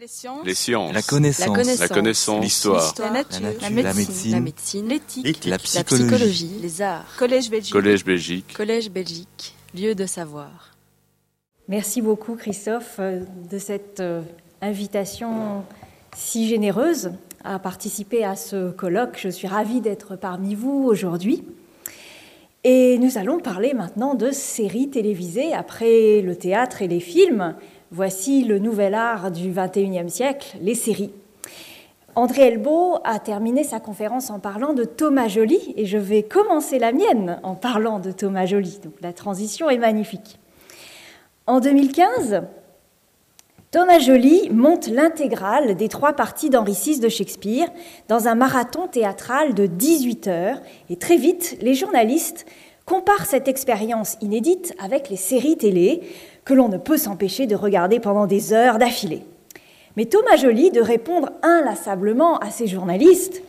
Les sciences. Les sciences. La connaissance. La connaissance. L'histoire. La nature. La nature. La La médecine. L'éthique. La La psychologie. psychologie. Les arts. Collège Belgique. Collège Belgique. Collège Belgique. Lieu de savoir. Merci beaucoup Christophe euh, de cette euh, invitation si généreuse à participer à ce colloque. Je suis ravie d'être parmi vous aujourd'hui. Et nous allons parler maintenant de séries télévisées. Après le théâtre et les films, voici le nouvel art du XXIe siècle, les séries. André Elbeau a terminé sa conférence en parlant de Thomas Joly et je vais commencer la mienne en parlant de Thomas Joly. La transition est magnifique. En 2015, Thomas Joly monte l'intégrale des trois parties d'Henri VI de Shakespeare dans un marathon théâtral de 18 heures et très vite, les journalistes comparent cette expérience inédite avec les séries télé que l'on ne peut s'empêcher de regarder pendant des heures d'affilée. Mais Thomas Joly de répondre inlassablement à ces journalistes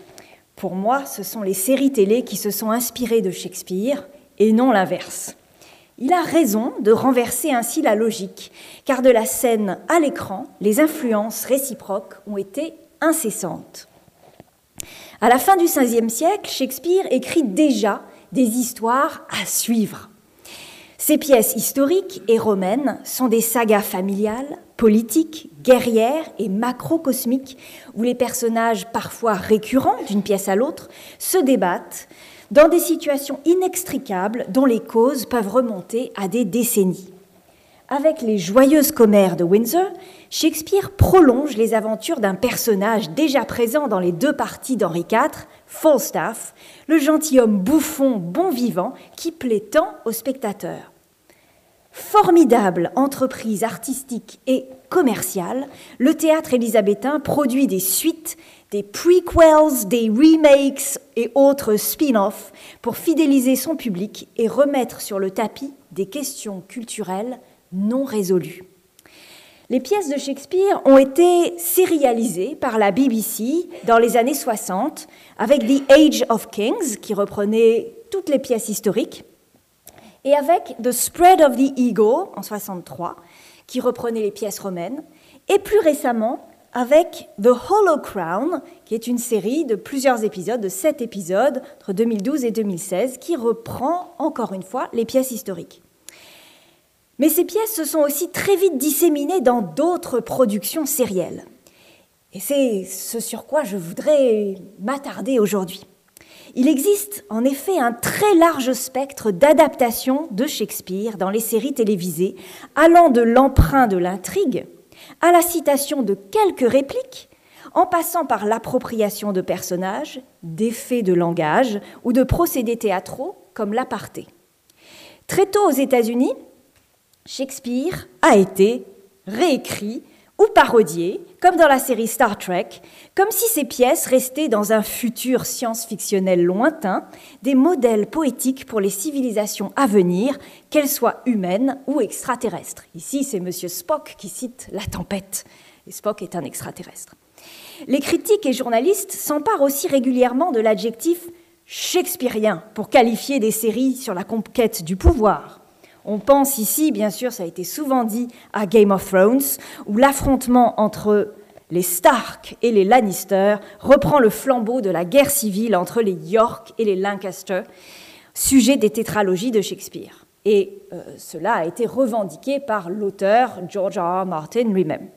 Pour moi, ce sont les séries télé qui se sont inspirées de Shakespeare et non l'inverse. Il a raison de renverser ainsi la logique, car de la scène à l'écran, les influences réciproques ont été incessantes. À la fin du XVe siècle, Shakespeare écrit déjà des histoires à suivre. Ces pièces historiques et romaines sont des sagas familiales, politiques, guerrières et macrocosmiques, où les personnages, parfois récurrents d'une pièce à l'autre, se débattent dans des situations inextricables dont les causes peuvent remonter à des décennies. Avec les joyeuses commères de Windsor, Shakespeare prolonge les aventures d'un personnage déjà présent dans les deux parties d'Henri IV, Falstaff, le gentilhomme bouffon bon vivant qui plaît tant aux spectateurs. Formidable entreprise artistique et commerciale, le théâtre élisabétain produit des suites, des prequels, des remakes et autres spin-offs pour fidéliser son public et remettre sur le tapis des questions culturelles non résolues. Les pièces de Shakespeare ont été sérialisées par la BBC dans les années 60 avec The Age of Kings qui reprenait toutes les pièces historiques et avec The Spread of the Eagle en 63 qui reprenait les pièces romaines et plus récemment avec The Hollow Crown, qui est une série de plusieurs épisodes, de sept épisodes, entre 2012 et 2016, qui reprend encore une fois les pièces historiques. Mais ces pièces se sont aussi très vite disséminées dans d'autres productions sérielles. Et c'est ce sur quoi je voudrais m'attarder aujourd'hui. Il existe en effet un très large spectre d'adaptations de Shakespeare dans les séries télévisées, allant de l'emprunt de l'intrigue à la citation de quelques répliques, en passant par l'appropriation de personnages, d'effets de langage ou de procédés théâtraux comme l'aparté. Très tôt aux États-Unis, Shakespeare a été réécrit ou parodié, comme dans la série Star Trek, comme si ces pièces restaient dans un futur science-fictionnel lointain, des modèles poétiques pour les civilisations à venir, qu'elles soient humaines ou extraterrestres. Ici, c'est M. Spock qui cite la tempête, et Spock est un extraterrestre. Les critiques et journalistes s'emparent aussi régulièrement de l'adjectif shakespearien pour qualifier des séries sur la conquête du pouvoir, on pense ici, bien sûr, ça a été souvent dit, à Game of Thrones, où l'affrontement entre les Stark et les Lannister reprend le flambeau de la guerre civile entre les York et les Lancaster, sujet des tétralogies de Shakespeare. Et euh, cela a été revendiqué par l'auteur George R. Martin lui-même.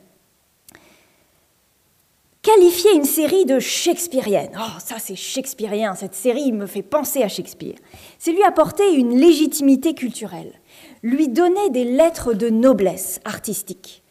Qualifier une série de shakespearienne, oh ça c'est shakespearien, cette série me fait penser à Shakespeare, c'est lui apporter une légitimité culturelle lui donner des lettres de noblesse artistique.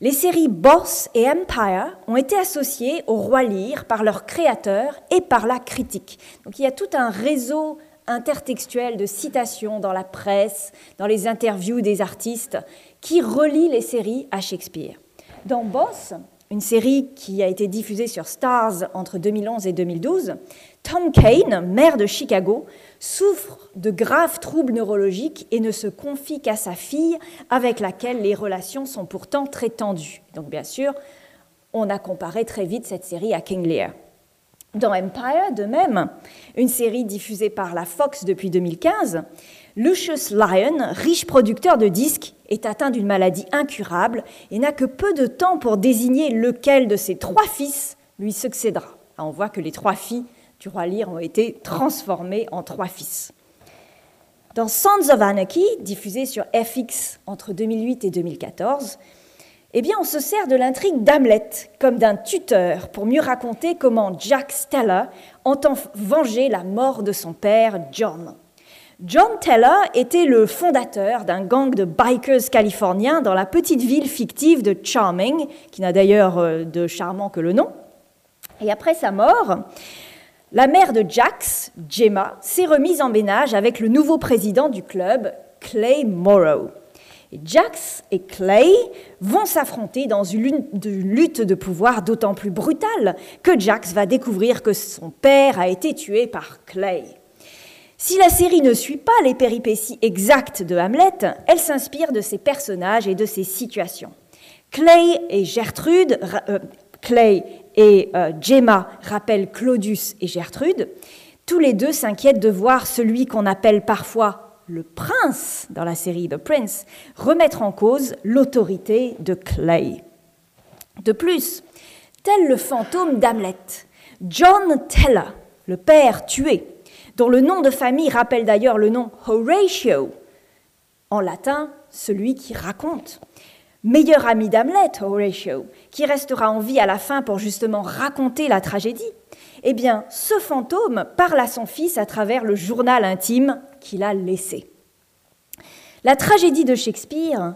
Les séries Boss et Empire ont été associées au roi Lear par leurs créateurs et par la critique. Donc il y a tout un réseau intertextuel de citations dans la presse, dans les interviews des artistes, qui relie les séries à Shakespeare. Dans Boss, une série qui a été diffusée sur Stars entre 2011 et 2012, Tom Kane, maire de Chicago, souffre de graves troubles neurologiques et ne se confie qu'à sa fille, avec laquelle les relations sont pourtant très tendues. Donc bien sûr, on a comparé très vite cette série à King Lear. Dans Empire, de même, une série diffusée par la Fox depuis 2015, Lucius Lyon, riche producteur de disques, est atteint d'une maladie incurable et n'a que peu de temps pour désigner lequel de ses trois fils lui succédera. on voit que les trois filles du roi ont été transformées en trois fils. Dans Sons of Anarchy, diffusé sur FX entre 2008 et 2014, eh bien, on se sert de l'intrigue d'Hamlet comme d'un tuteur pour mieux raconter comment Jack Steller entend venger la mort de son père, John. John Teller était le fondateur d'un gang de bikers californiens dans la petite ville fictive de Charming, qui n'a d'ailleurs euh, de charmant que le nom. Et après sa mort, la mère de Jax, Gemma, s'est remise en ménage avec le nouveau président du club, Clay Morrow. Jax et Clay vont s'affronter dans une lutte de pouvoir d'autant plus brutale que Jax va découvrir que son père a été tué par Clay. Si la série ne suit pas les péripéties exactes de Hamlet, elle s'inspire de ses personnages et de ses situations. Clay et Gertrude, euh, Clay et euh, Gemma rappellent Claudius et Gertrude. Tous les deux s'inquiètent de voir celui qu'on appelle parfois le prince dans la série The Prince remettre en cause l'autorité de Clay. De plus, tel le fantôme d'Hamlet, John Teller, le père tué, dont le nom de famille rappelle d'ailleurs le nom Horatio, en latin celui qui raconte. Meilleur ami d'Hamlet, Horatio, qui restera en vie à la fin pour justement raconter la tragédie, eh bien, ce fantôme parle à son fils à travers le journal intime qu'il a laissé. La tragédie de Shakespeare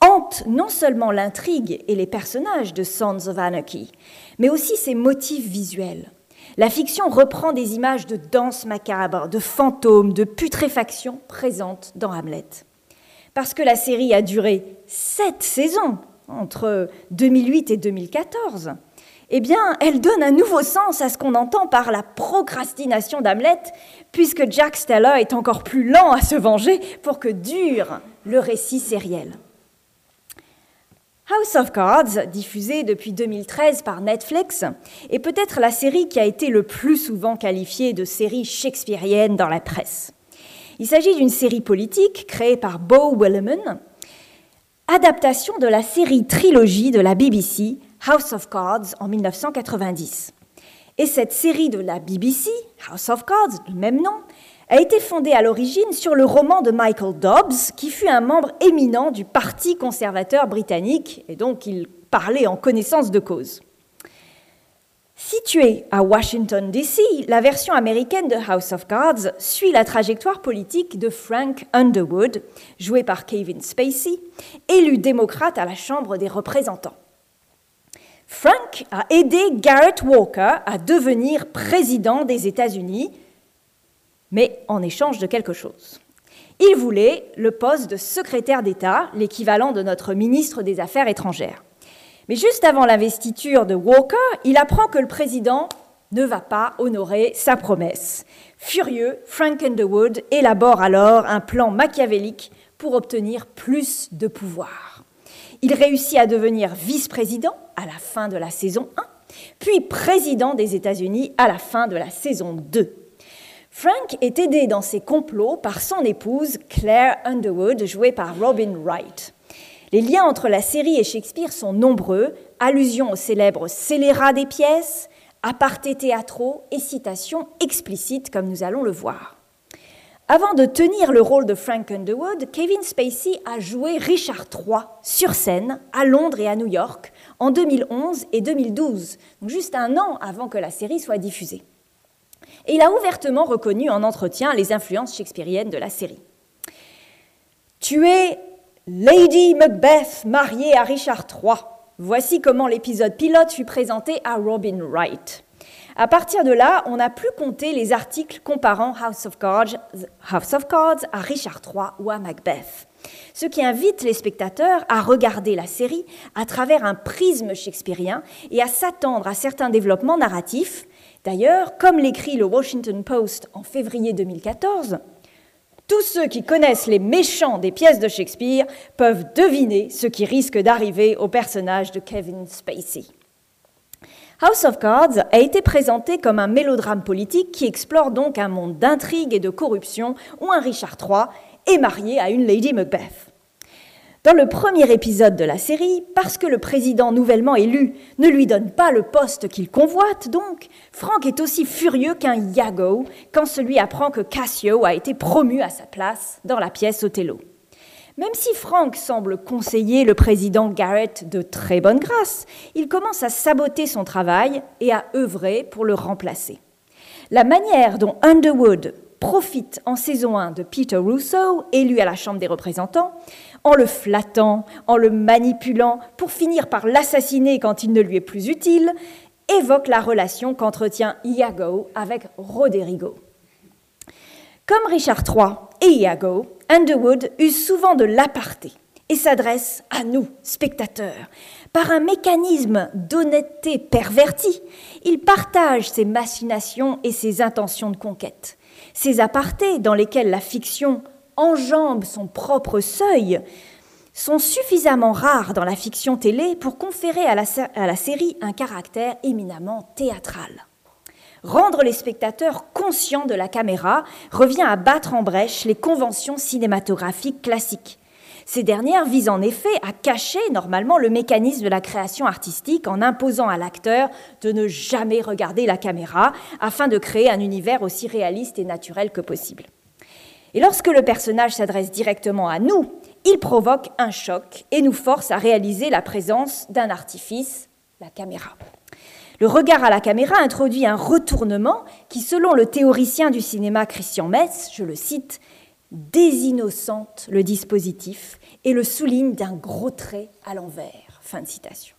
hante non seulement l'intrigue et les personnages de Sons of Anarchy, mais aussi ses motifs visuels. La fiction reprend des images de danse macabre, de fantômes, de putréfaction présentes dans Hamlet. Parce que la série a duré sept saisons, entre 2008 et 2014, eh bien, elle donne un nouveau sens à ce qu'on entend par la procrastination d'Hamlet, puisque Jack Steller est encore plus lent à se venger pour que dure le récit sériel. House of Cards, diffusée depuis 2013 par Netflix, est peut-être la série qui a été le plus souvent qualifiée de série shakespearienne dans la presse. Il s'agit d'une série politique créée par Beau Williman, adaptation de la série trilogie de la BBC House of Cards en 1990. Et cette série de la BBC, House of Cards, du même nom, a été fondée à l'origine sur le roman de Michael Dobbs, qui fut un membre éminent du Parti conservateur britannique, et donc il parlait en connaissance de cause. Située à Washington, D.C., la version américaine de House of Cards suit la trajectoire politique de Frank Underwood, joué par Kevin Spacey, élu démocrate à la Chambre des représentants. Frank a aidé Garrett Walker à devenir président des États-Unis mais en échange de quelque chose. Il voulait le poste de secrétaire d'État, l'équivalent de notre ministre des Affaires étrangères. Mais juste avant l'investiture de Walker, il apprend que le président ne va pas honorer sa promesse. Furieux, Frank Underwood élabore alors un plan machiavélique pour obtenir plus de pouvoir. Il réussit à devenir vice-président à la fin de la saison 1, puis président des États-Unis à la fin de la saison 2. Frank est aidé dans ses complots par son épouse Claire Underwood, jouée par Robin Wright. Les liens entre la série et Shakespeare sont nombreux, allusions au célèbre scélérat des pièces, apartés théâtraux et citations explicites comme nous allons le voir. Avant de tenir le rôle de Frank Underwood, Kevin Spacey a joué Richard III sur scène à Londres et à New York en 2011 et 2012, juste un an avant que la série soit diffusée et il a ouvertement reconnu en entretien les influences shakespeariennes de la série. Tu es Lady Macbeth mariée à Richard III. Voici comment l'épisode pilote fut présenté à Robin Wright. À partir de là, on n'a plus compté les articles comparant House of, Cards, House of Cards à Richard III ou à Macbeth, ce qui invite les spectateurs à regarder la série à travers un prisme shakespearien et à s'attendre à certains développements narratifs D'ailleurs, comme l'écrit le Washington Post en février 2014, tous ceux qui connaissent les méchants des pièces de Shakespeare peuvent deviner ce qui risque d'arriver au personnage de Kevin Spacey. House of Cards a été présenté comme un mélodrame politique qui explore donc un monde d'intrigue et de corruption où un Richard III est marié à une Lady Macbeth. Dans le premier épisode de la série, parce que le président nouvellement élu ne lui donne pas le poste qu'il convoite, donc, Frank est aussi furieux qu'un Yago quand celui apprend que Cassio a été promu à sa place dans la pièce Othello. Même si Frank semble conseiller le président Garrett de très bonne grâce, il commence à saboter son travail et à œuvrer pour le remplacer. La manière dont Underwood profite en saison 1 de Peter Russo, élu à la Chambre des représentants, en le flattant, en le manipulant, pour finir par l'assassiner quand il ne lui est plus utile, évoque la relation qu'entretient Iago avec Roderigo. Comme Richard III et Iago, Underwood use souvent de l'aparté et s'adresse à nous, spectateurs. Par un mécanisme d'honnêteté perverti, il partage ses machinations et ses intentions de conquête. Ces apartés, dans lesquels la fiction enjambe son propre seuil, sont suffisamment rares dans la fiction télé pour conférer à la, série un caractère éminemment théâtral. Rendre les spectateurs conscients de la caméra revient à battre en brèche les conventions cinématographiques classiques. Ces dernières visent en effet à cacher normalement le mécanisme de la création artistique en imposant à l'acteur de ne jamais regarder la caméra afin de créer un univers aussi réaliste et naturel que possible. Et lorsque le personnage s'adresse directement à nous, il provoque un choc et nous force à réaliser la présence d'un artifice, la caméra. Le regard à la caméra introduit un retournement qui, selon le théoricien du cinéma Christian Metz, je le cite, désinnocente le dispositif et le souligne d'un gros trait à l'envers. Fin de citation.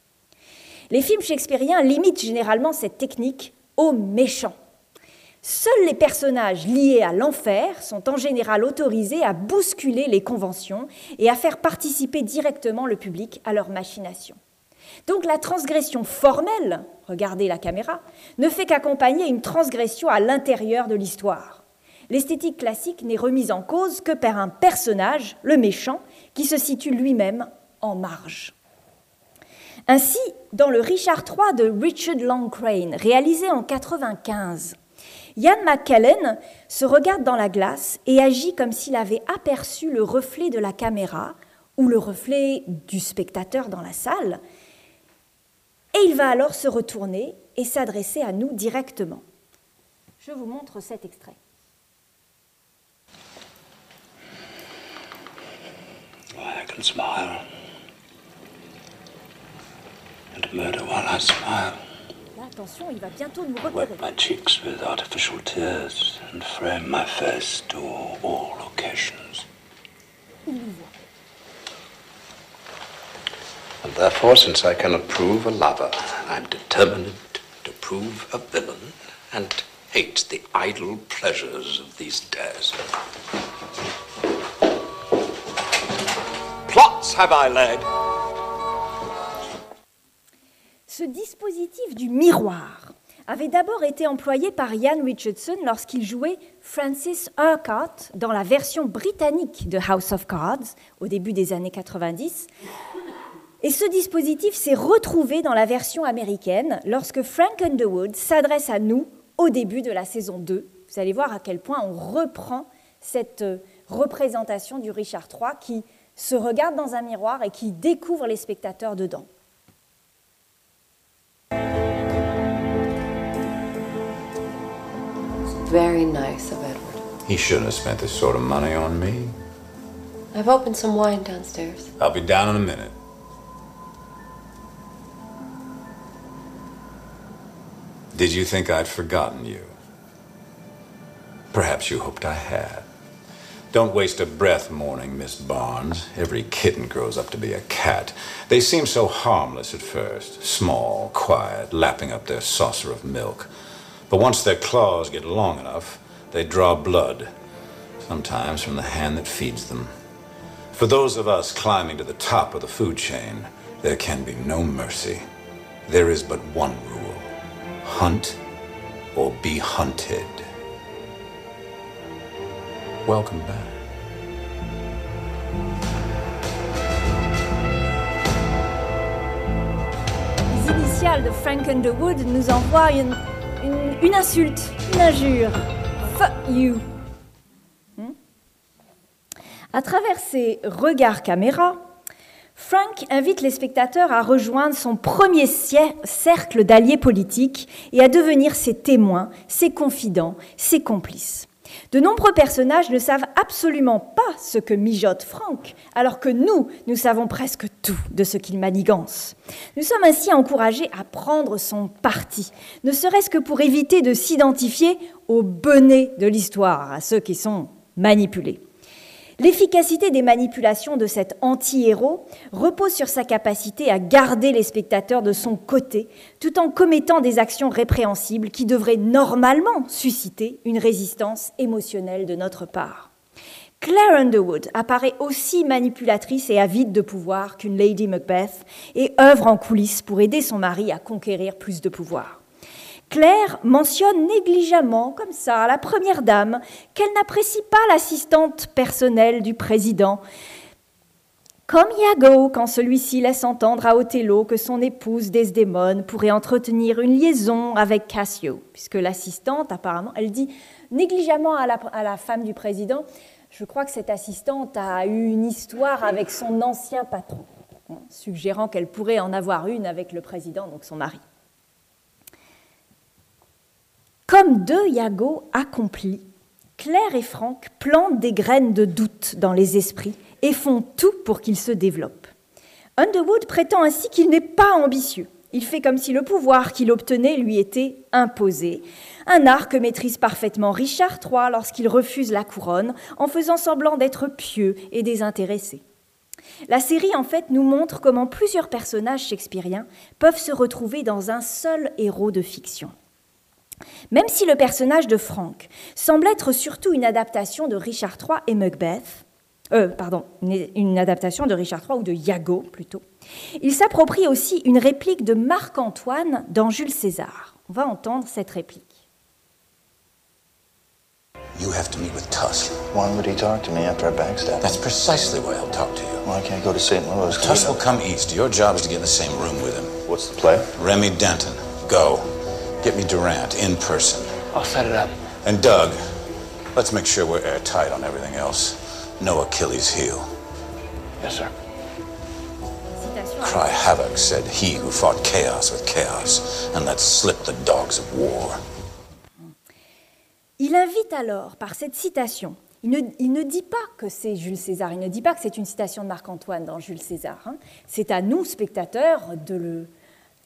Les films shakespeariens limitent généralement cette technique aux méchants. Seuls les personnages liés à l'enfer sont en général autorisés à bousculer les conventions et à faire participer directement le public à leur machination. Donc la transgression formelle, regardez la caméra, ne fait qu'accompagner une transgression à l'intérieur de l'histoire l'esthétique classique n'est remise en cause que par un personnage, le méchant, qui se situe lui-même en marge. Ainsi, dans le Richard III de Richard Longcrane, réalisé en 1995, Ian McKellen se regarde dans la glace et agit comme s'il avait aperçu le reflet de la caméra ou le reflet du spectateur dans la salle, et il va alors se retourner et s'adresser à nous directement. Je vous montre cet extrait. Smile. Attention, il va bientôt nous repérer. Wet my cheeks with artificial tears and frame my face to all occasions. Il nous voit. And therefore, since I cannot prove a lover, I'm determined to prove a villain and hate the idle pleasures of these days. Plots have I led. Ce dispositif du miroir avait d'abord été employé par Ian Richardson lorsqu'il jouait Francis Urquhart dans la version britannique de House of Cards au début des années 90. Et ce dispositif s'est retrouvé dans la version américaine lorsque Frank Underwood s'adresse à nous au début de la saison 2. Vous allez voir à quel point on reprend cette euh, représentation du Richard III qui se regarde dans un miroir et qui découvre les spectateurs dedans. Very nice of Edward. He shouldn't have spent this sort of money on me. I've opened some wine downstairs. I'll be down in a minute. Did you think I'd forgotten you? Perhaps you hoped I had. Don't waste a breath mourning Miss Barnes. Every kitten grows up to be a cat. They seem so harmless at first, small, quiet, lapping up their saucer of milk. But once their claws get long enough, they draw blood, sometimes from the hand that feeds them. For those of us climbing to the top of the food chain, there can be no mercy. There is but one rule hunt or be hunted. Welcome back. Les initiales de Frank Underwood nous envoient une, insulte, une injure. Fuck you. Hmm? À travers ses regards caméra, Frank invite les spectateurs à rejoindre son premier cercle d'alliés politiques et à devenir ses témoins, ses confidents, ses complices. De nombreux personnages ne savent absolument pas ce que mijote Frank, alors que nous, nous savons presque tout de ce qu'il manigance. Nous sommes ainsi encouragés à prendre son parti, ne serait-ce que pour éviter de s'identifier aux benets de l'histoire, à ceux qui sont manipulés. L'efficacité des manipulations de cet anti-héros repose sur sa capacité à garder les spectateurs de son côté, tout en commettant des actions répréhensibles qui devraient normalement susciter une résistance émotionnelle de notre part. Claire Underwood apparaît aussi manipulatrice et avide de pouvoir qu'une Lady Macbeth et œuvre en coulisses pour aider son mari à conquérir plus de pouvoir. Claire mentionne négligemment, comme ça, à la première dame, qu'elle n'apprécie pas l'assistante personnelle du président. Comme Iago, quand celui-ci laisse entendre à Othello que son épouse Desdémone pourrait entretenir une liaison avec Cassio, puisque l'assistante, apparemment, elle dit négligemment à la, à la femme du président, je crois que cette assistante a eu une histoire avec son ancien patron, suggérant qu'elle pourrait en avoir une avec le président, donc son mari. Comme deux Yago accomplis, Claire et Franck plantent des graines de doute dans les esprits et font tout pour qu'ils se développent. Underwood prétend ainsi qu'il n'est pas ambitieux. Il fait comme si le pouvoir qu'il obtenait lui était imposé, un art que maîtrise parfaitement Richard III lorsqu'il refuse la couronne en faisant semblant d'être pieux et désintéressé. La série, en fait, nous montre comment plusieurs personnages shakespeariens peuvent se retrouver dans un seul héros de fiction. Même si le personnage de Frank semble être surtout une adaptation de Richard III et Macbeth, euh, pardon, une adaptation de Richard III ou de Iago plutôt, il s'approprie aussi une réplique de Marc-Antoine dans Jules César. On va entendre cette réplique. You have to meet with Tusk. Why would he talk to me after I backstabbed? That's precisely why he'll talk to you. Well, I can't go to St. Louis? Tusk will come east. Your job is to get in the same room with him. What's the play? Remy Denton. Go. Get me Durant in person. I'll set it up. And Doug, let's make sure we're airtight on everything else. No Achilles heel. Yes, sir. Cry havoc, said he who fought chaos with chaos, and let slip the dogs of war. Il invite alors, par cette citation, il ne, il ne, dit pas que c'est Jules César, il ne dit pas que c'est une citation de Marc-Antoine dans Jules César. Hein. C'est à nous, spectateurs, de le,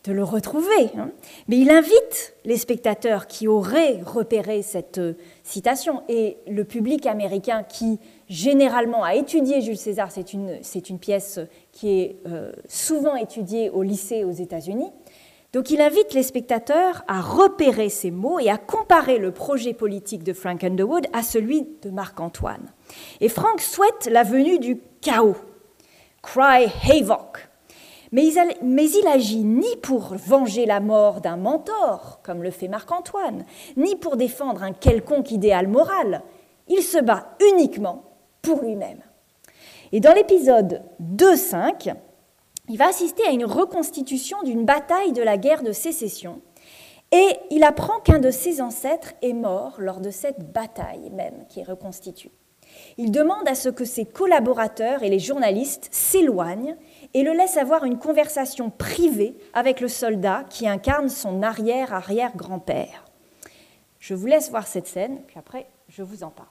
de le retrouver. Hein. Mais il invite les spectateurs qui auraient repéré cette euh, citation et le public américain qui généralement a étudié Jules César, c'est une, pièce qui est euh, souvent étudiée au lycée aux États-Unis. Donc il invite les spectateurs à repérer ces mots et à comparer le projet politique de Frank Underwood à celui de Marc-Antoine. Et Frank souhaite la venue du chaos, cry havoc, mais il, agit ni pour venger la mort d'un mentor, comme le fait Marc-Antoine, ni pour défendre un quelconque idéal moral. Il se bat uniquement pour lui-même. Et dans l'épisode 2.5, il va assister à une reconstitution d'une bataille de la guerre de sécession, et il apprend qu'un de ses ancêtres est mort lors de cette bataille même qui est reconstituée. Il demande à ce que ses collaborateurs et les journalistes s'éloignent et le laisse avoir une conversation privée avec le soldat qui incarne son arrière-arrière-grand-père. Je vous laisse voir cette scène, puis après, je vous en parle.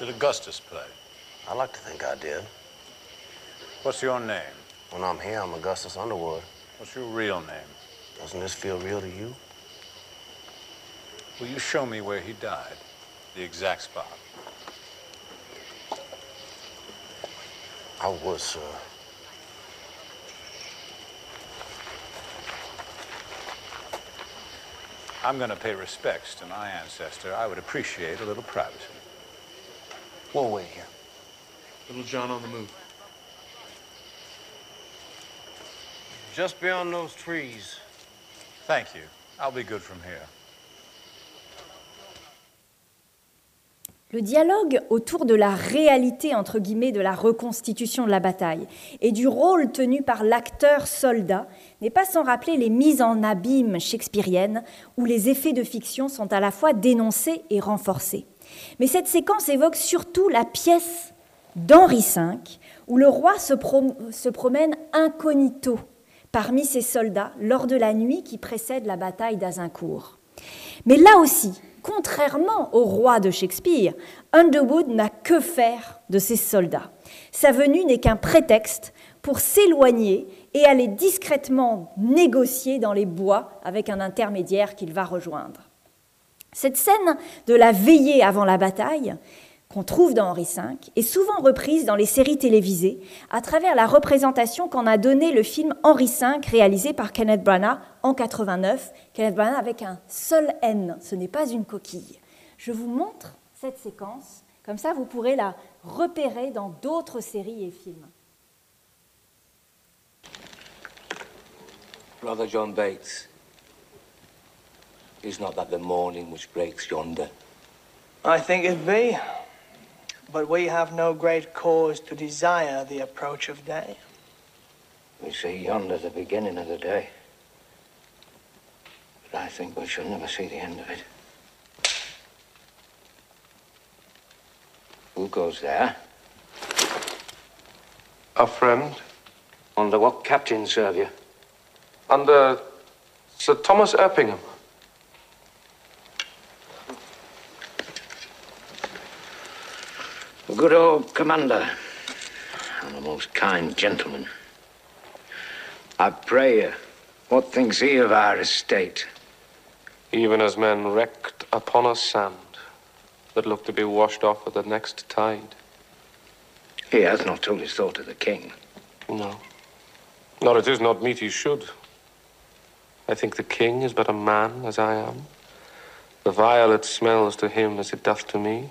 Did Augustus play? I like to think I did. What's your name? When I'm here, I'm Augustus Underwood. What's your real name? Doesn't this feel real to you? Will you show me where he died? The exact spot. I was, sir. I'm going to pay respects to my ancestor. I would appreciate a little privacy. We'll wait here. Little John on the move. Just beyond those trees. Thank you. I'll be good from here. Le dialogue autour de la réalité, entre guillemets, de la reconstitution de la bataille et du rôle tenu par l'acteur soldat n'est pas sans rappeler les mises en abîme shakespeariennes où les effets de fiction sont à la fois dénoncés et renforcés. Mais cette séquence évoque surtout la pièce d'Henri V où le roi se, se promène incognito parmi ses soldats lors de la nuit qui précède la bataille d'Azincourt. Mais là aussi, contrairement au roi de Shakespeare, Underwood n'a que faire de ses soldats. Sa venue n'est qu'un prétexte pour s'éloigner et aller discrètement négocier dans les bois avec un intermédiaire qu'il va rejoindre. Cette scène de la veillée avant la bataille qu'on trouve dans Henri V est souvent reprise dans les séries télévisées à travers la représentation qu'en a donnée le film Henri V réalisé par Kenneth Branagh en 89. Kenneth Branagh avec un seul N, ce n'est pas une coquille. Je vous montre cette séquence, comme ça vous pourrez la repérer dans d'autres séries et films. Brother John Bates, is not that the morning which breaks yonder? I think it be. But we have no great cause to desire the approach of day. We see yonder the beginning of the day. But I think we shall never see the end of it. Who goes there? A friend. Under what captain serve you? Under Sir Thomas Erpingham. Good old commander, and a most kind gentleman. I pray you, what thinks he of our estate? Even as men wrecked upon a sand that look to be washed off at the next tide. He hath not told his thought to the king. No. Nor it is not meet he should. I think the king is but a man, as I am. The violet smells to him as it doth to me.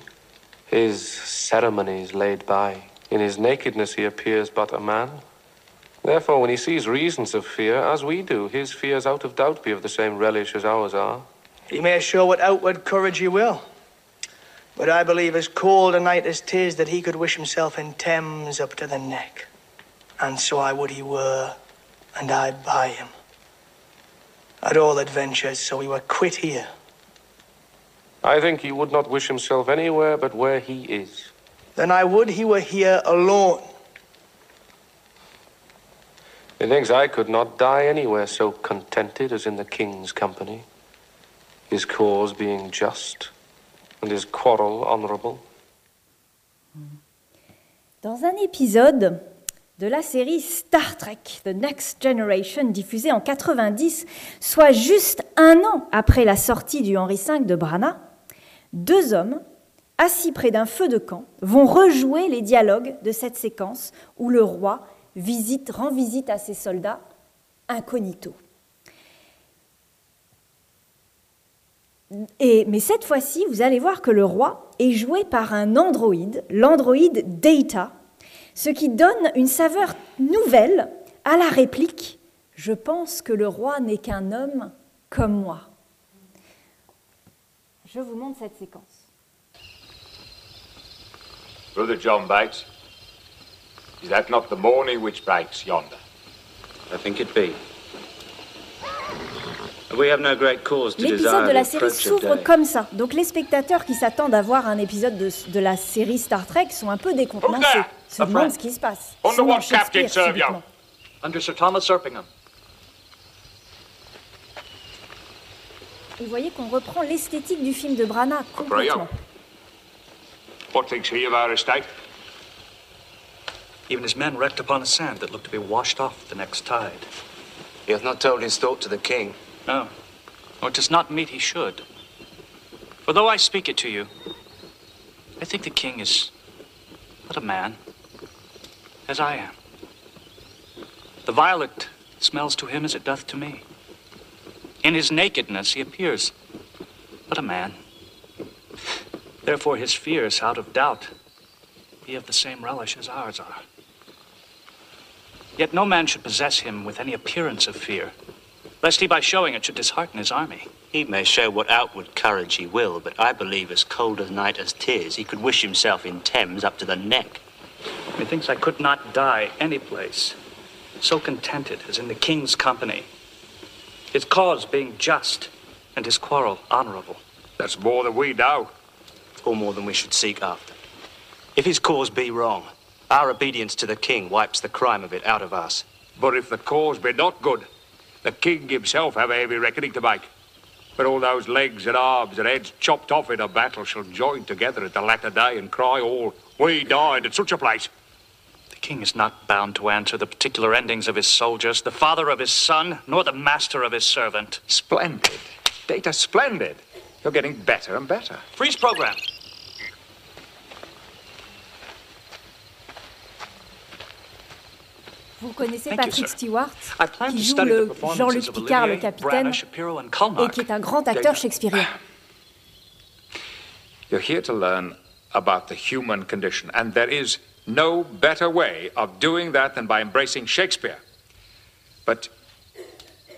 His ceremonies laid by. In his nakedness he appears but a man. Therefore, when he sees reasons of fear, as we do, his fears out of doubt be of the same relish as ours are. He may show what outward courage he will. But I believe as cold a night as 'tis that he could wish himself in Thames up to the neck. And so I would he were, and I by him. At all adventures, so he were quit here. I think he would not wish himself anywhere but where he is. Then I would he were here alone. Methinks I could not die anywhere so contented as in the king's company, his cause being just, and his quarrel honorable. Dans un épisode de la série Star Trek The Next Generation diffusée en 90, soit juste un an après la sortie du Henri V de Branagh, deux hommes, assis près d'un feu de camp, vont rejouer les dialogues de cette séquence où le roi rend visite à ses soldats incognito. Mais cette fois-ci, vous allez voir que le roi est joué par un androïde, l'androïde Data, ce qui donne une saveur nouvelle à la réplique Je pense que le roi n'est qu'un homme comme moi. Je vous montre cette séquence. Brother John Bates, is that not the morning which breaks yonder? I think it be. We have no great cause to L'épisode de la série s'ouvre comme ça. Donc les spectateurs qui s'attendent à voir un épisode de, de la série Star Trek sont un peu décontenancés, se demandent ce qui se passe. Under what captain serve you? Under Sir Thomas Erpingham. Vous voyez qu'on reprend l'esthétique du film de Branagh complètement. What thinks he of our estate? Even his men wrecked upon a sand that looked to be washed off the next tide. He hath not told his thought to the king. No. Or it does not meet he should. For though I speak it to you, I think the king is but a man, as I am. The violet smells to him as it doth to me. In his nakedness he appears but a man. Therefore his fears, out of doubt, be of the same relish as ours are. Yet no man should possess him with any appearance of fear, lest he by showing it should dishearten his army. He may show what outward courage he will, but I believe as cold a night as tis, he could wish himself in Thames up to the neck. Methinks I could not die any place so contented as in the king's company, his cause being just and his quarrel honorable. That's more than we know. Or more than we should seek after. If his cause be wrong, our obedience to the king wipes the crime of it out of us. But if the cause be not good, the king himself have a heavy reckoning to make. But all those legs and arms and heads chopped off in a battle shall join together at the latter day and cry all, We died at such a place. The king is not bound to answer the particular endings of his soldiers, the father of his son, nor the master of his servant. Splendid. Data splendid. You're getting better and better. Freeze program. Vous connaissez Thank Patrick sir. Stewart, qui joue le Jean-Luc Picard, le capitaine, Branagh, and et qui est un grand acteur shakespearien. You're here to learn about the human condition, and there is no better way of doing that than by embracing Shakespeare. But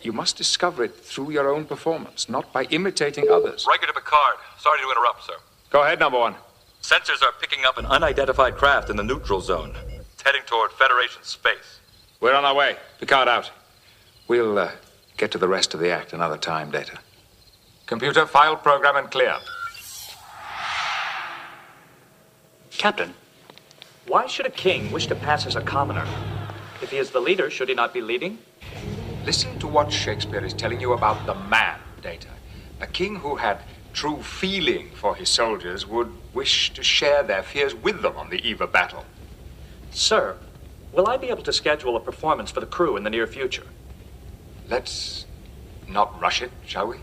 you must discover it through your own performance, not by imitating others. Riker to Picard. Sorry to interrupt, sir. Go ahead, number one. Sensors are picking up an unidentified craft in the neutral zone. It's heading toward Federation space. We're on our way. Picard out. We'll uh, get to the rest of the act another time, Data. Computer, file program and clear. Captain, why should a king wish to pass as a commoner? If he is the leader, should he not be leading? Listen to what Shakespeare is telling you about the man, Data. A king who had true feeling for his soldiers would wish to share their fears with them on the eve of battle. Sir, will I be able to schedule a performance for the crew in the near future? Let's not rush it, shall we?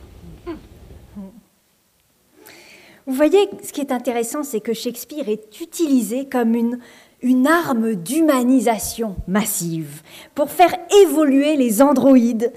Vous voyez, ce qui est intéressant, c'est que Shakespeare est utilisé comme une, arme d'humanisation massive pour faire évoluer les androïdes.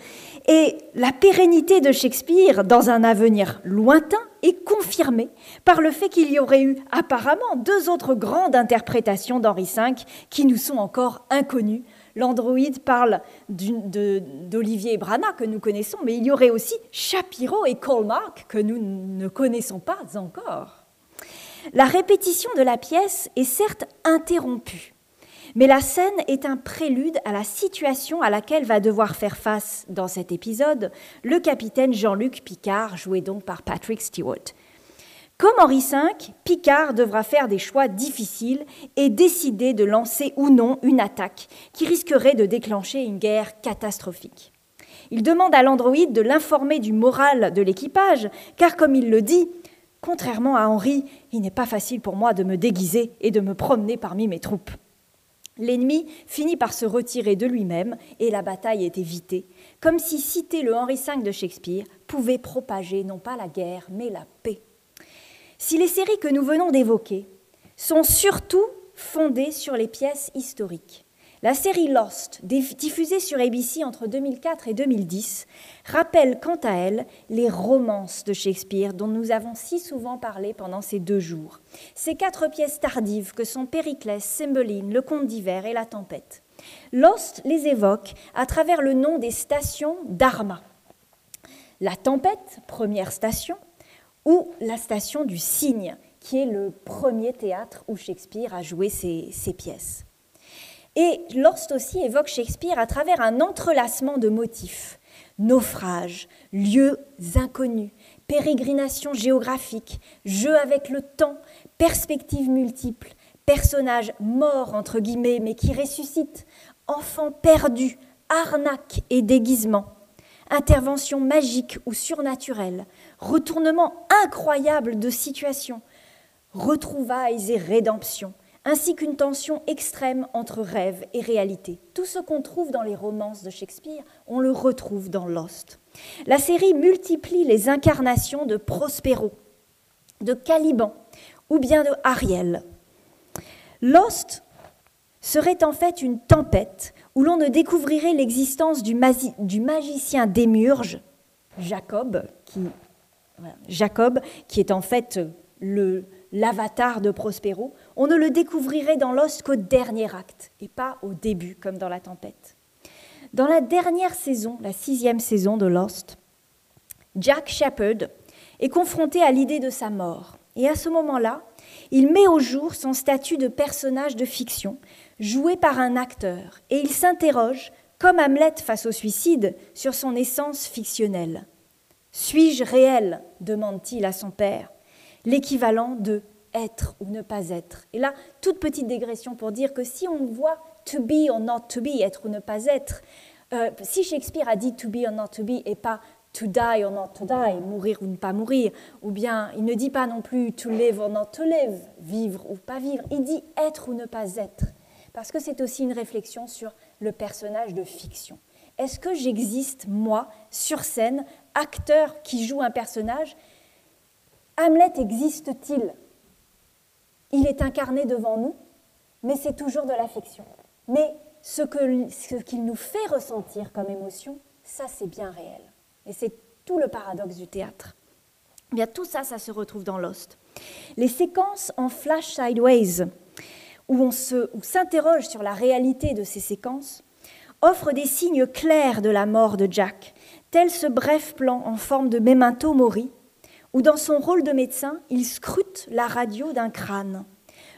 Et la pérennité de Shakespeare dans un avenir lointain est confirmée par le fait qu'il y aurait eu apparemment deux autres grandes interprétations d'Henri V qui nous sont encore inconnues. L'androïde parle d'Olivier Brana que nous connaissons, mais il y aurait aussi Shapiro et Colmark que nous ne connaissons pas encore. La répétition de la pièce est certes interrompue, mais la scène est un prélude à la situation à laquelle va devoir faire face dans cet épisode le capitaine Jean-Luc Picard, joué donc par Patrick Stewart. Comme Henri V, Picard devra faire des choix difficiles et décider de lancer ou non une attaque qui risquerait de déclencher une guerre catastrophique. Il demande à l'androïde de l'informer du moral de l'équipage, car comme il le dit, contrairement à Henri, il n'est pas facile pour moi de me déguiser et de me promener parmi mes troupes. L'ennemi finit par se retirer de lui-même et la bataille est évitée, comme si citer le Henri V de Shakespeare pouvait propager non pas la guerre, mais la paix. Si les séries que nous venons d'évoquer sont surtout fondées sur les pièces historiques, la série Lost, diff- diffusée sur ABC entre 2004 et 2010, rappelle quant à elle les romances de Shakespeare dont nous avons si souvent parlé pendant ces deux jours. Ces quatre pièces tardives que sont Périclès, Cymbeline, Le Conte d'hiver et La Tempête. Lost les évoque à travers le nom des stations d'Arma. La Tempête, première station, ou la station du Cygne, qui est le premier théâtre où Shakespeare a joué ses, pièces. Et Lost aussi évoque Shakespeare à travers un entrelacement de motifs. Naufrage, lieux inconnus, pérégrination géographique, jeu avec le temps, perspectives multiples, personnages morts entre guillemets mais qui ressuscitent, enfants perdus, arnaque et déguisement, intervention magique ou surnaturelle, retournement incroyable de situation, retrouvailles et rédemption, ainsi qu'une tension extrême entre rêve et réalité. Tout ce qu'on trouve dans les romances de Shakespeare, on le retrouve dans Lost. La série multiplie les incarnations de Prospero, de Caliban ou bien de Ariel. Lost serait en fait une tempête où l'on ne découvrirait l'existence du, magicien démurge, Jacob, qui, Jacob, qui est en fait le, l'avatar de Prospero. On ne le découvrirait dans Lost qu'au dernier acte et pas au début, comme dans la tempête. Dans la dernière saison, la sixième saison de Lost, Jack Shepard est confronté à l'idée de sa mort. Et à ce moment-là, il met au jour son statut de personnage de fiction, joué par un acteur, et il s'interroge, comme Hamlet face au suicide, sur son essence fictionnelle. Suis-je réel demande-t-il à son père, l'équivalent de être ou ne pas être. Et là, toute petite dégression pour dire que si on voit to be or not to be, être ou ne pas être, euh, si Shakespeare a dit to be or not to be et pas to die or not to die, mourir ou ne pas mourir, ou bien il ne dit pas non plus to live or not to live, vivre ou pas vivre, il dit être ou ne pas être, parce que c'est aussi une réflexion sur le personnage de fiction. Est-ce que j'existe, moi, sur scène, acteur qui joue un personnage? Hamlet existe-t-il? Il est incarné devant nous, mais c'est toujours de la fiction. Mais ce qu'il nous fait ressentir comme émotion, ça c'est bien réel. Et c'est tout le paradoxe du théâtre. Eh bien, tout ça, ça se retrouve dans Lost. Les séquences en flash sideways, où on s'interroge sur la réalité de ces séquences, offrent des signes clairs de la mort de Jack, tel ce bref plan en forme de memento mori, où dans son rôle de médecin, il scrute la radio d'un crâne.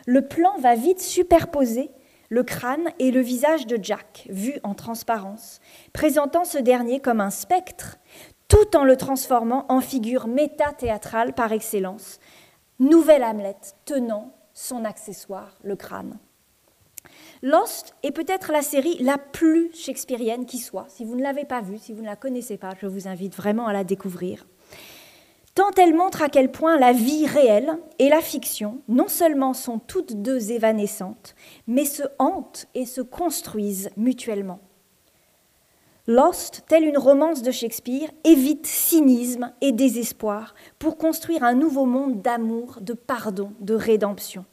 Le plan va vite superposer le crâne et le visage de Jack, vu en transparence, présentant ce dernier comme un spectre, tout en le transformant en figure méta-théâtrale par excellence, nouvelle Hamlet tenant son accessoire, le crâne. Lost est peut-être la série la plus shakespearienne qui soit. Si vous ne l'avez pas vue, si vous ne la connaissez pas, je vous invite vraiment à la découvrir tant elle montre à quel point la vie réelle et la fiction non seulement sont toutes deux évanescentes, mais se hantent et se construisent mutuellement. Lost, telle une romance de Shakespeare, évite cynisme et désespoir pour construire un nouveau monde d'amour, de pardon, de rédemption.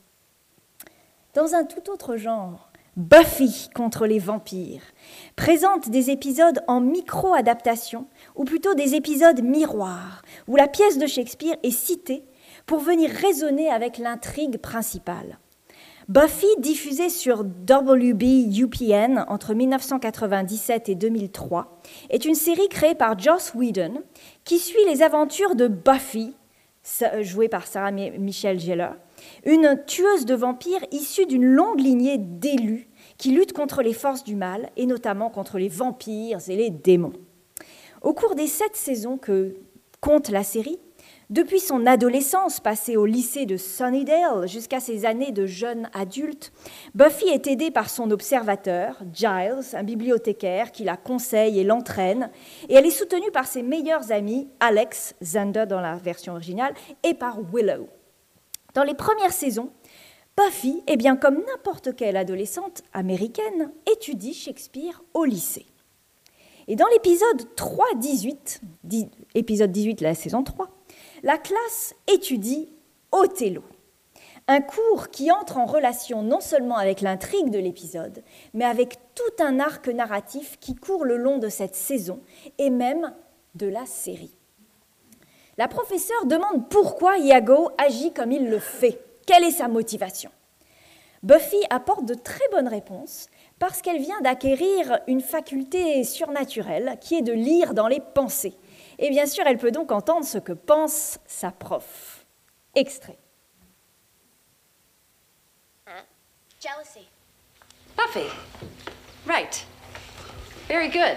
Dans un tout autre genre, Buffy contre les vampires présente des épisodes en micro-adaptation, ou plutôt des épisodes miroirs, où la pièce de Shakespeare est citée pour venir résonner avec l'intrigue principale. Buffy, diffusée sur WB-UPN entre 1997 et 2003, est une série créée par Joss Whedon qui suit les aventures de Buffy, jouée par Sarah Michelle Gellar, une tueuse de vampires issue d'une longue lignée d'élus qui luttent contre les forces du mal, et notamment contre les vampires et les démons. Au cours des sept saisons que compte la série, depuis son adolescence passée au lycée de Sunnydale jusqu'à ses années de jeune adulte, Buffy est aidée par son observateur, Giles, un bibliothécaire qui la conseille et l'entraîne, et elle est soutenue par ses meilleurs amis, Alex, Xander dans la version originale, et par Willow. Dans les premières saisons, Buffy, eh bien, comme n'importe quelle adolescente américaine, étudie Shakespeare au lycée. Et dans l'épisode 3-18, épisode 18 de la saison 3, la classe étudie Othello, un cours qui entre en relation non seulement avec l'intrigue de l'épisode, mais avec tout un arc narratif qui court le long de cette saison et même de la série. La professeure demande pourquoi Iago agit comme il le fait. Quelle est sa motivation? Buffy apporte de très bonnes réponses parce qu'elle vient d'acquérir une faculté surnaturelle qui est de lire dans les pensées. Et bien sûr, elle peut donc entendre ce que pense sa prof. Extrait. Buffy. Right. Very good.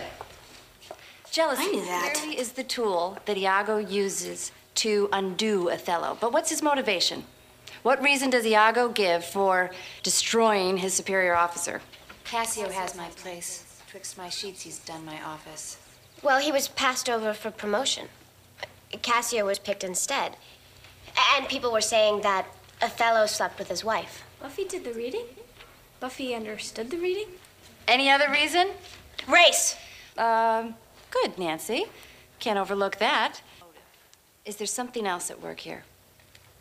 Jealousy I knew that. clearly is the tool that Iago uses to undo Othello. But what's his motivation? What reason does Iago give for destroying his superior officer? Cassio has my place. Twixt my sheets, he's done my office. Well, he was passed over for promotion. Cassio was picked instead. And people were saying that Othello slept with his wife. Buffy did the reading? Buffy understood the reading? Any other reason? Race! Um, good, Nancy. Can't overlook that. Is there something else at work here?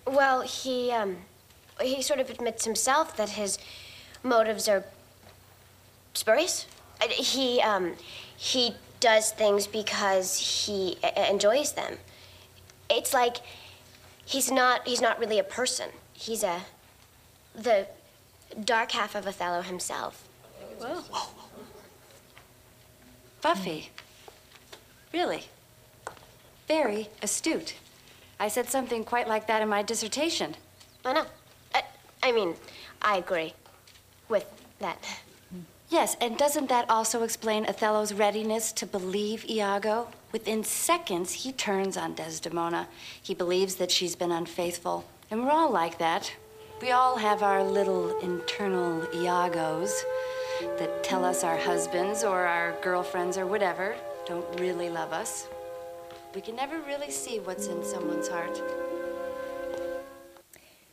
Well, he, um, he sort of admits himself that his motives are spurious. Uh, He, um, he does things because he e- enjoys them. It's like he's not, he's not really a person. He's a, the dark half of Othello himself. Whoa. Buffy. Really? Very astute. I said something quite like that in my dissertation. I know. I, I mean, I agree with that. Yes, and doesn't that also explain Othello's readiness to believe Iago? Within seconds, he turns on Desdemona. He believes that she's been unfaithful. And we're all like that. We all have our little internal Iagos that tell us our husbands or our girlfriends or whatever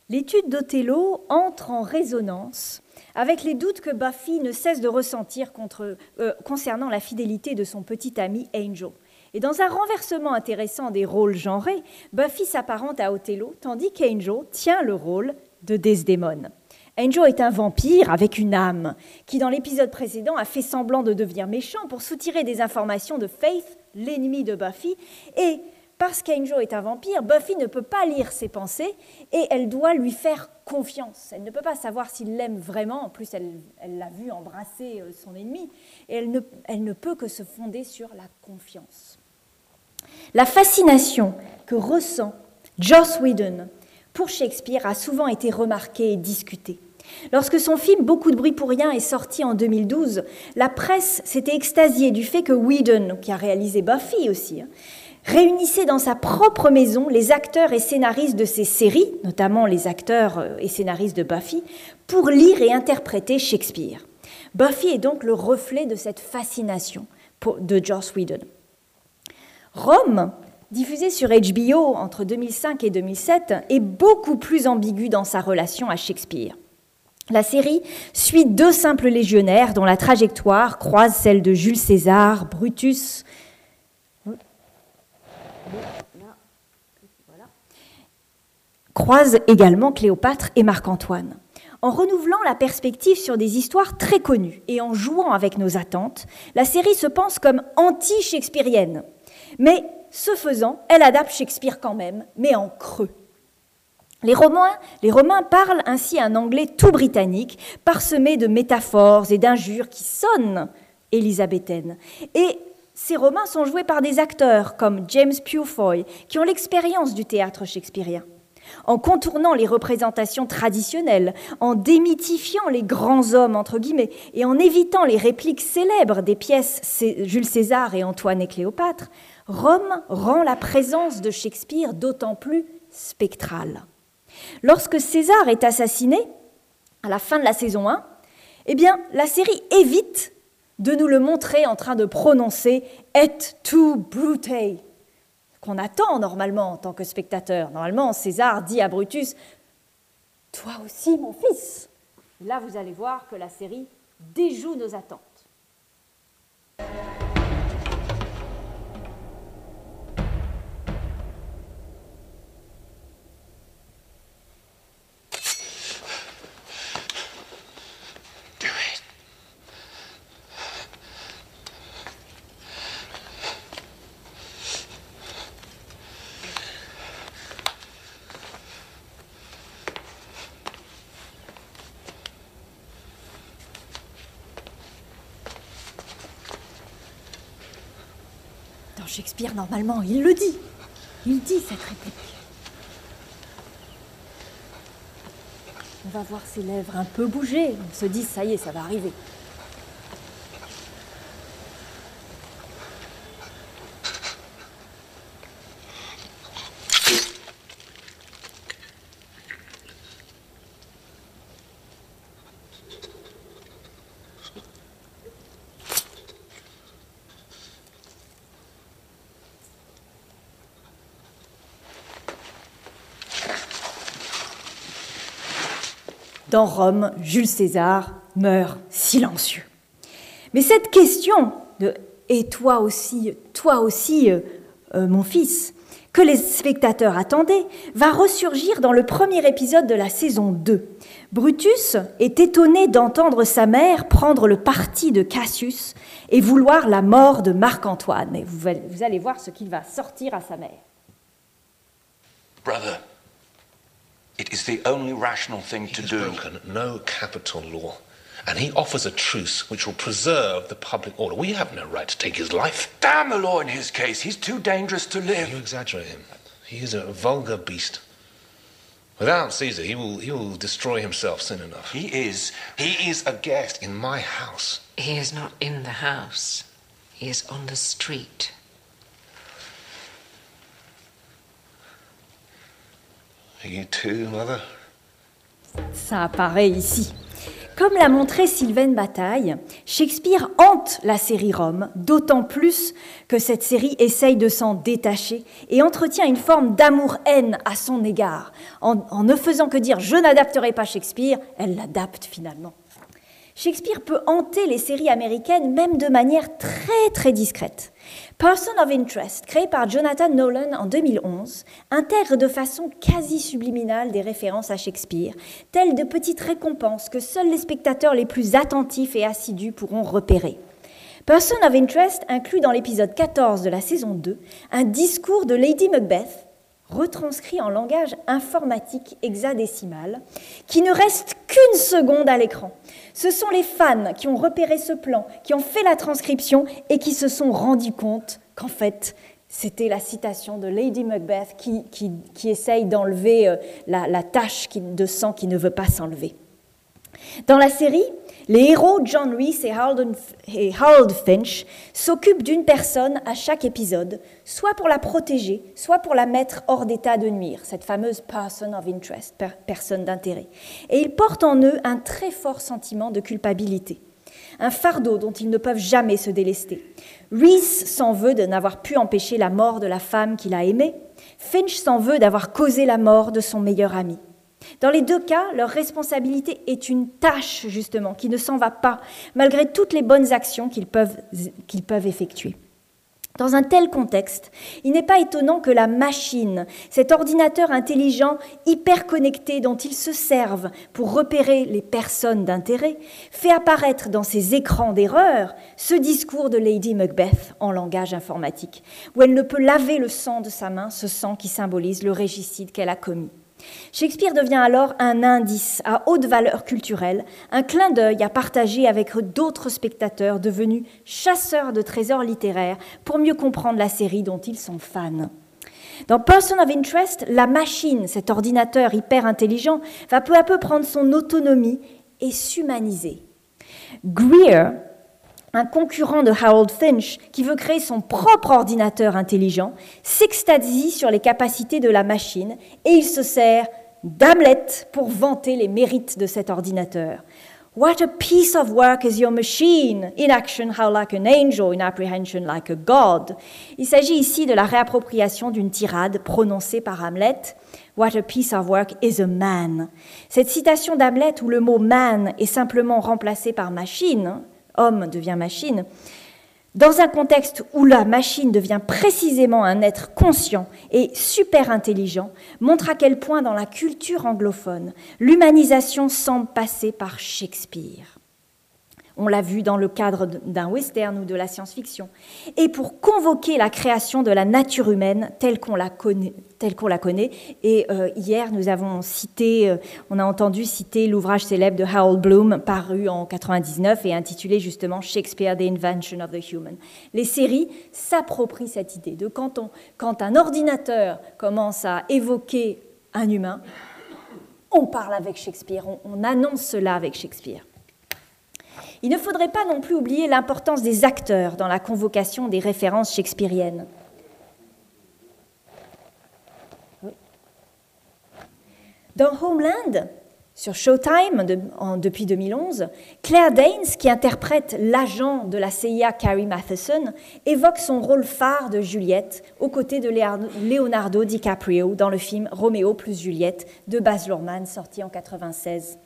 L'étude d'Othello entre en résonance avec les doutes que Buffy ne cesse de ressentir euh, concernant la fidélité de son petit ami Angel. Et dans un renversement intéressant des rôles genrés, Buffy s'apparente à Othello, tandis qu'Angel tient le rôle de Desdemone. Angel est un vampire avec une âme, qui dans l'épisode précédent a fait semblant de devenir méchant pour soutirer des informations de Faith, l'ennemi de Buffy, et parce qu'Angel est un vampire, Buffy ne peut pas lire ses pensées et elle doit lui faire confiance. Elle ne peut pas savoir s'il l'aime vraiment, en plus elle l'a vu embrasser euh, son ennemi, et elle ne peut que se fonder sur la confiance. La fascination que ressent Joss Whedon pour Shakespeare a souvent été remarquée et discutée. Lorsque son film Beaucoup de bruit pour rien est sorti en 2012, la presse s'était extasiée du fait que Whedon, qui a réalisé Buffy aussi, hein, réunissait dans sa propre maison les acteurs et scénaristes de ses séries, notamment les acteurs euh, et scénaristes de Buffy, pour lire et interpréter Shakespeare. Buffy est donc le reflet de cette fascination de Joss Whedon. Rome, diffusé sur HBO entre 2005 et 2007, est beaucoup plus ambigu dans sa relation à Shakespeare. La série suit deux simples légionnaires dont la trajectoire croise celle de Jules César, Brutus, croise également Cléopâtre et Marc-Antoine. En renouvelant la perspective sur des histoires très connues et en jouant avec nos attentes, la série se pense comme anti-shakespearienne. Mais ce faisant, elle adapte Shakespeare quand même, mais en creux. Les Romains, parlent ainsi un anglais tout britannique, parsemé de métaphores et d'injures qui sonnent élisabéthaines. Et ces Romains sont joués par des acteurs comme James Purefoy, qui ont l'expérience du théâtre shakespearien. En contournant les représentations traditionnelles, en démythifiant les grands hommes, entre guillemets, et en évitant les répliques célèbres des pièces Jules César et Antoine et Cléopâtre, Rome rend la présence de Shakespeare d'autant plus spectrale. Lorsque César est assassiné, à la fin de la saison 1, eh bien, la série évite de nous le montrer en train de prononcer et tu brute, qu'on attend normalement en tant que spectateur. Normalement, César dit à Brutus Toi aussi, mon fils. Là, vous allez voir que la série déjoue nos attentes. Shakespeare, normalement, il le dit. Il dit cette réplique. On va voir ses lèvres un peu bouger. On se dit, ça y est, ça va arriver. Dans Rome, Jules César meurt silencieux. Mais cette question de Et toi aussi, toi aussi, euh, euh, mon fils, que les spectateurs attendaient, va ressurgir dans le premier épisode de la saison 2. Brutus est étonné d'entendre sa mère prendre le parti de Cassius et vouloir la mort de Marc-Antoine. Et vous, vous allez voir ce qu'il va sortir à sa mère. Brother, It is the only rational thing to do. broken no capital law. and he offers a truce which will preserve the public order. We have no right to take his life. Damn the law in his case. He's too dangerous to live. You exaggerate him. He is a vulgar beast. Without Caesar, he will, he will destroy himself soon enough. He is. He is a guest in my house. He is not in the house. He is on the street. Ça apparaît ici. Comme l'a montré Sylvain Bataille, Shakespeare hante la série Rome, d'autant plus que cette série essaye de s'en détacher et entretient une forme d'amour-haine à son égard. En, en, ne faisant que dire je n'adapterai pas Shakespeare, elle l'adapte finalement. Shakespeare peut hanter les séries américaines même de manière très très discrète. Person of Interest, créé par Jonathan Nolan en 2011, intègre de façon quasi subliminale des références à Shakespeare, telles de petites récompenses que seuls les spectateurs les plus attentifs et assidus pourront repérer. Person of Interest inclut dans l'épisode 14 de la saison 2 un discours de Lady Macbeth retranscrit en langage informatique hexadécimal, qui ne reste qu'une seconde à l'écran. Ce sont les fans qui ont repéré ce plan, qui ont fait la transcription et qui se sont rendus compte qu'en fait, c'était la citation de Lady Macbeth qui, qui, qui essaye d'enlever euh, la, la tache de sang qui ne veut pas s'enlever. Dans la série, les héros John Reese et Harold Finch s'occupent d'une personne à chaque épisode, soit pour la protéger, soit pour la mettre hors d'état de nuire, cette fameuse person of interest, personne d'intérêt. Et ils portent en eux un très fort sentiment de culpabilité, un fardeau dont ils ne peuvent jamais se délester. Reese s'en veut de n'avoir pu empêcher la mort de la femme qu'il a aimée, Finch s'en veut d'avoir causé la mort de son meilleur ami. Dans les deux cas, leur responsabilité est une tâche, justement, qui ne s'en va pas, malgré toutes les bonnes actions qu'ils peuvent, peuvent effectuer. Dans un tel contexte, il n'est pas étonnant que la machine, cet ordinateur intelligent hyper connecté dont ils se servent pour repérer les personnes d'intérêt, fait apparaître dans ses écrans d'erreur ce discours de Lady Macbeth en langage informatique, où elle ne peut laver le sang de sa main, ce sang qui symbolise le régicide qu'elle a commis. Shakespeare devient alors un indice à haute valeur culturelle, un clin d'œil à partager avec d'autres spectateurs devenus chasseurs de trésors littéraires pour mieux comprendre la série dont ils sont fans. Dans Person of Interest, la machine, cet ordinateur hyper intelligent, va peu à peu prendre son autonomie et s'humaniser. Greer un concurrent de Harold Finch qui veut créer son propre ordinateur intelligent, s'extasie sur les capacités de la machine et il se sert d'Hamlet pour vanter les mérites de cet ordinateur. What a piece of work is your machine, in action how like an angel, in apprehension like a god. Il s'agit ici de la réappropriation d'une tirade prononcée par Hamlet. What a piece of work is a man? Cette citation d'Hamlet où le mot man est simplement remplacé par machine, homme devient machine, dans un contexte où la machine devient précisément un être conscient et super intelligent, montre à quel point dans la culture anglophone, l'humanisation semble passer par Shakespeare. On l'a vu dans le cadre d'un western ou de la science-fiction. Et pour convoquer la création de la nature humaine telle qu'on la connaît. Et euh, hier, nous avons cité, euh, on a entendu citer l'ouvrage célèbre de Harold Bloom, paru en 99 et intitulé justement Shakespeare, The Invention of the Human. Les séries s'approprient cette idée de quand, on, quand un ordinateur commence à évoquer un humain, on parle avec Shakespeare, on annonce cela avec Shakespeare. Il ne faudrait pas non plus oublier l'importance des acteurs dans la convocation des références shakespeariennes. Dans Homeland, sur Showtime depuis 2011, Claire Danes, qui interprète l'agent de la CIA Carrie Matheson, évoque son rôle phare de Juliette aux côtés de Leonardo DiCaprio dans le film Roméo plus Juliette de Baz Luhrmann sorti en 1996.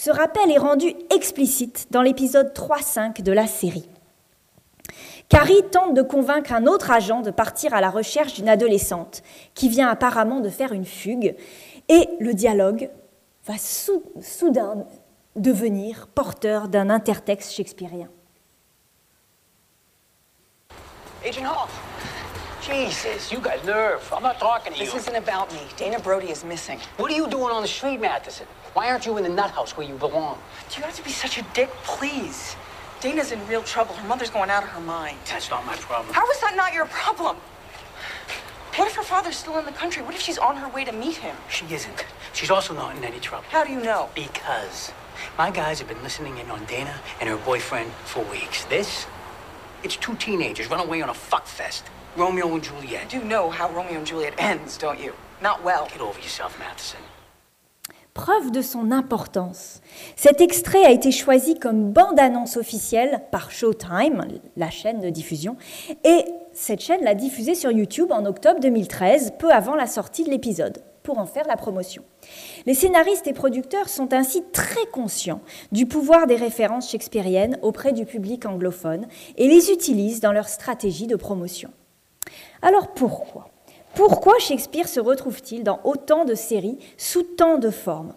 Ce rappel est rendu explicite dans l'épisode 3-5 de la série. Carrie tente de convaincre un autre agent de partir à la recherche d'une adolescente qui vient apparemment de faire une fugue et le dialogue va soudain devenir porteur d'un intertexte shakespearien. Agent Hall. Jesus, you got nerve. I'm not talking to you. This isn't about me. Dana Brody is missing. What are you doing on the street, Matheson? Why aren't you in the nut house where you belong? Do you have to be such a dick? Please. Dana's in real trouble. Her mother's going out of her mind. That's not my problem. How is that not your problem? What if her father's still in the country? What if she's on her way to meet him? She isn't. She's also not in any trouble. How do you know? Because my guys have been listening in on Dana and her boyfriend for weeks. This, it's two teenagers run away on a fuck fest. Romeo and Juliet. You do know how Romeo and Juliet ends, don't you? Not well. Get over yourself, Matheson. Preuve de son importance. Cet extrait a été choisi comme bande-annonce officielle par Showtime, la chaîne de diffusion, et cette chaîne l'a diffusé sur YouTube en octobre 2013, peu avant la sortie de l'épisode, pour en faire la promotion. Les scénaristes et producteurs sont ainsi très conscients du pouvoir des références shakespeariennes auprès du public anglophone et les utilisent dans leur stratégie de promotion. Alors pourquoi? Pourquoi Shakespeare se retrouve-t-il dans autant de séries sous tant de formes?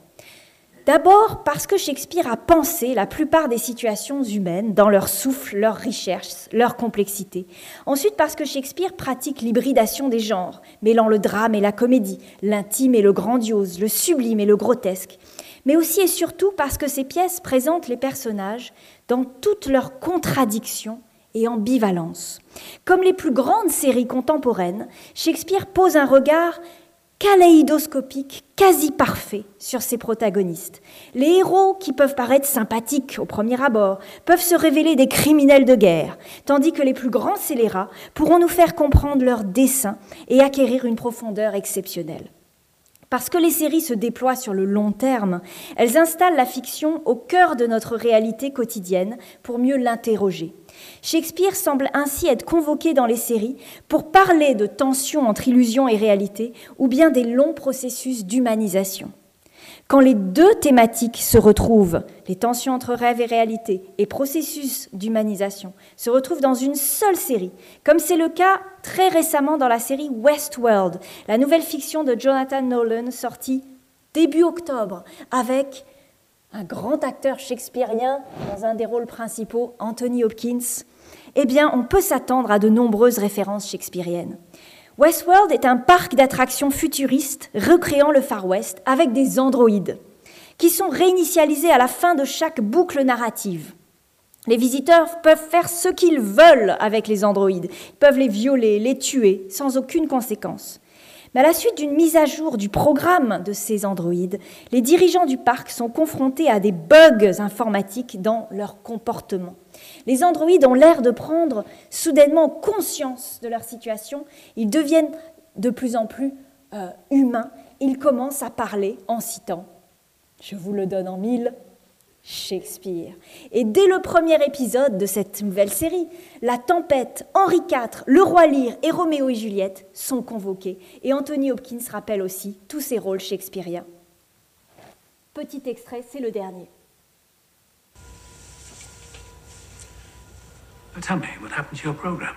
D'abord parce que Shakespeare a pensé la plupart des situations humaines dans leur souffle, leur richesse, leur complexité. Ensuite parce que Shakespeare pratique l'hybridation des genres, mêlant le drame et la comédie, l'intime et le grandiose, le sublime et le grotesque. Mais aussi et surtout parce que ses pièces présentent les personnages dans toutes leurs contradictions et ambivalence. Comme les plus grandes séries contemporaines, Shakespeare pose un regard kaléidoscopique, quasi parfait sur ses protagonistes. Les héros, qui peuvent paraître sympathiques au premier abord, peuvent se révéler des criminels de guerre, tandis que les plus grands scélérats pourront nous faire comprendre leurs desseins et acquérir une profondeur exceptionnelle. Parce que les séries se déploient sur le long terme, elles installent la fiction au cœur de notre réalité quotidienne pour mieux l'interroger. Shakespeare semble ainsi être convoqué dans les séries pour parler de tensions entre illusion et réalité ou bien des longs processus d'humanisation. Quand les deux thématiques se retrouvent, les tensions entre rêve et réalité et processus d'humanisation, se retrouvent dans une seule série, comme c'est le cas très récemment dans la série Westworld, la nouvelle fiction de Jonathan Nolan sortie début octobre avec un grand acteur shakespearien dans un des rôles principaux, Anthony Hopkins, eh bien, on peut s'attendre à de nombreuses références shakespeariennes. Westworld est un parc d'attractions futuristes recréant le Far West avec des androïdes qui sont réinitialisés à la fin de chaque boucle narrative. Les visiteurs peuvent faire ce qu'ils veulent avec les androïdes. Ils peuvent les violer, les tuer, sans aucune conséquence. Mais à la suite d'une mise à jour du programme de ces androïdes, les dirigeants du parc sont confrontés à des bugs informatiques dans leur comportement. Les androïdes ont l'air de prendre soudainement conscience de leur situation. Ils deviennent de plus en plus euh, humains. Ils commencent à parler en citant, je vous le donne en mille, Shakespeare. Et dès le premier épisode de cette nouvelle série, La Tempête, Henri IV, Le Roi Lear et Roméo et Juliette sont convoqués. Et Anthony Hopkins rappelle aussi tous ses rôles shakespeariens. Petit extrait, c'est le dernier. Tell me, what happened to your program?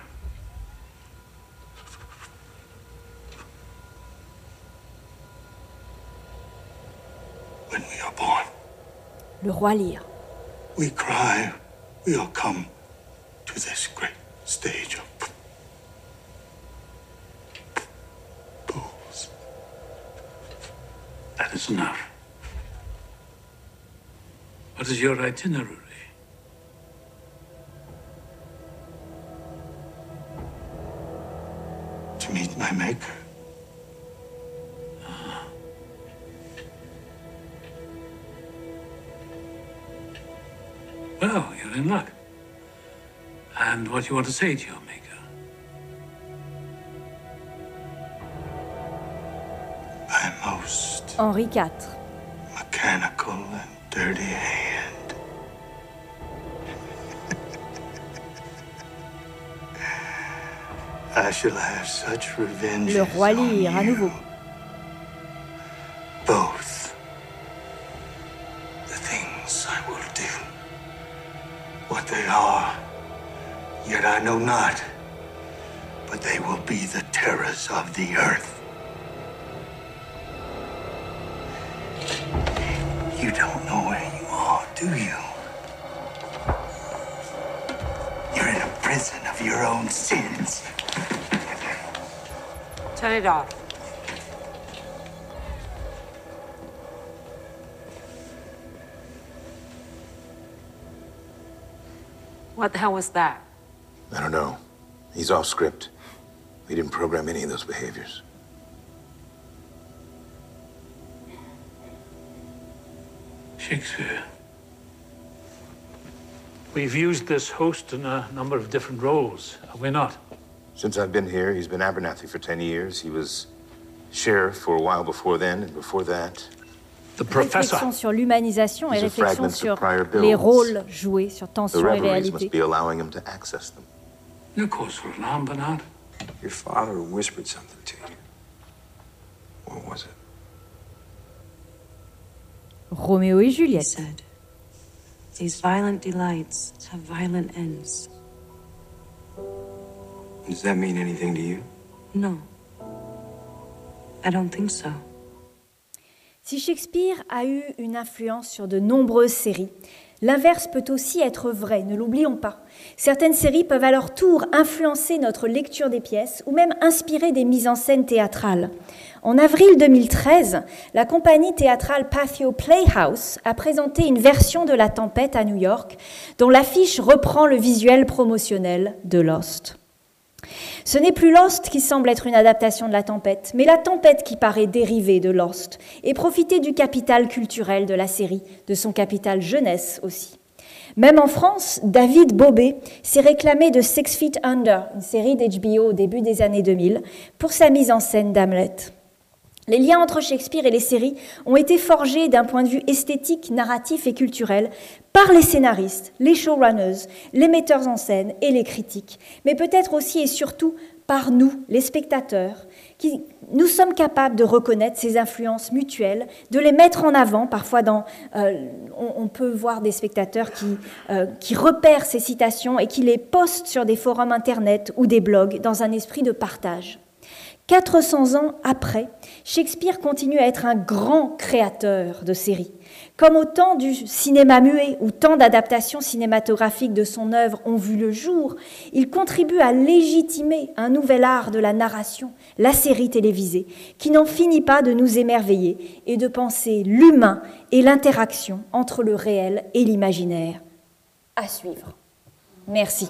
When we are born, Le Roi Lear. we cry, we all come to this great stage of That is enough. What is your itinerary? to meet my maker. Well, you're in luck. And what do you want to say to your maker? My most Henri IV. mechanical and dirty hand. I shall have such revenge. Le Roi Lear, à nouveau. know not, but they will be the terrors of the earth. You don't know where you are, do you? You're in a prison of your own sins. Turn it off. What the hell was that? I don't know. He's off script. We didn't program any of those behaviors. Shakespeare. We've used this host in a number of different roles, have we not? Since I've been here, he's been Abernathy for 10 years. He was sheriff for a while before then, and before that. The Réflexion sur l'humanisation et These are réflexion fragments of sur prior les builds. rôles joués, sur The tension et reveries must réalité. be allowing him to access them. No cause for alarm, Bernard? Your father whispered something to you. What was it? Roméo et He Juliette. said, These violent delights have violent ends. Does that mean anything to you? No. I don't think so. Si Shakespeare a eu une influence sur de nombreuses séries, l'inverse peut aussi être vrai, ne l'oublions pas. Certaines séries peuvent à leur tour influencer notre lecture des pièces ou même inspirer des mises en scène théâtrales. En avril 2013, la compagnie théâtrale Pathio Playhouse a présenté une version de La Tempête à New York dont l'affiche reprend le visuel promotionnel de Lost. Ce n'est plus Lost qui semble être une adaptation de la tempête, mais la tempête qui paraît dérivée de Lost et profiter du capital culturel de la série, de son capital jeunesse aussi. Même en France, David Bobet s'est réclamé de Six Feet Under, une série d'HBO au début des années 2000, pour sa mise en scène d'Hamlet. Les liens entre Shakespeare et les séries ont été forgés d'un point de vue esthétique, narratif et culturel par les scénaristes, les showrunners, les metteurs en scène et les critiques, mais peut-être aussi et surtout par nous, les spectateurs, qui nous sommes capables de reconnaître ces influences mutuelles, de les mettre en avant. Parfois, euh, on, peut voir des spectateurs euh, qui repèrent ces citations et qui les postent sur des forums Internet ou des blogs dans un esprit de partage. 400 ans après, Shakespeare continue à être un grand créateur de séries. Comme au temps du cinéma muet, où tant d'adaptations cinématographiques de son œuvre ont vu le jour, il contribue à légitimer un nouvel art de la narration, la série télévisée, qui n'en finit pas de nous émerveiller et de penser l'humain et l'interaction entre le réel et l'imaginaire. À suivre. Merci.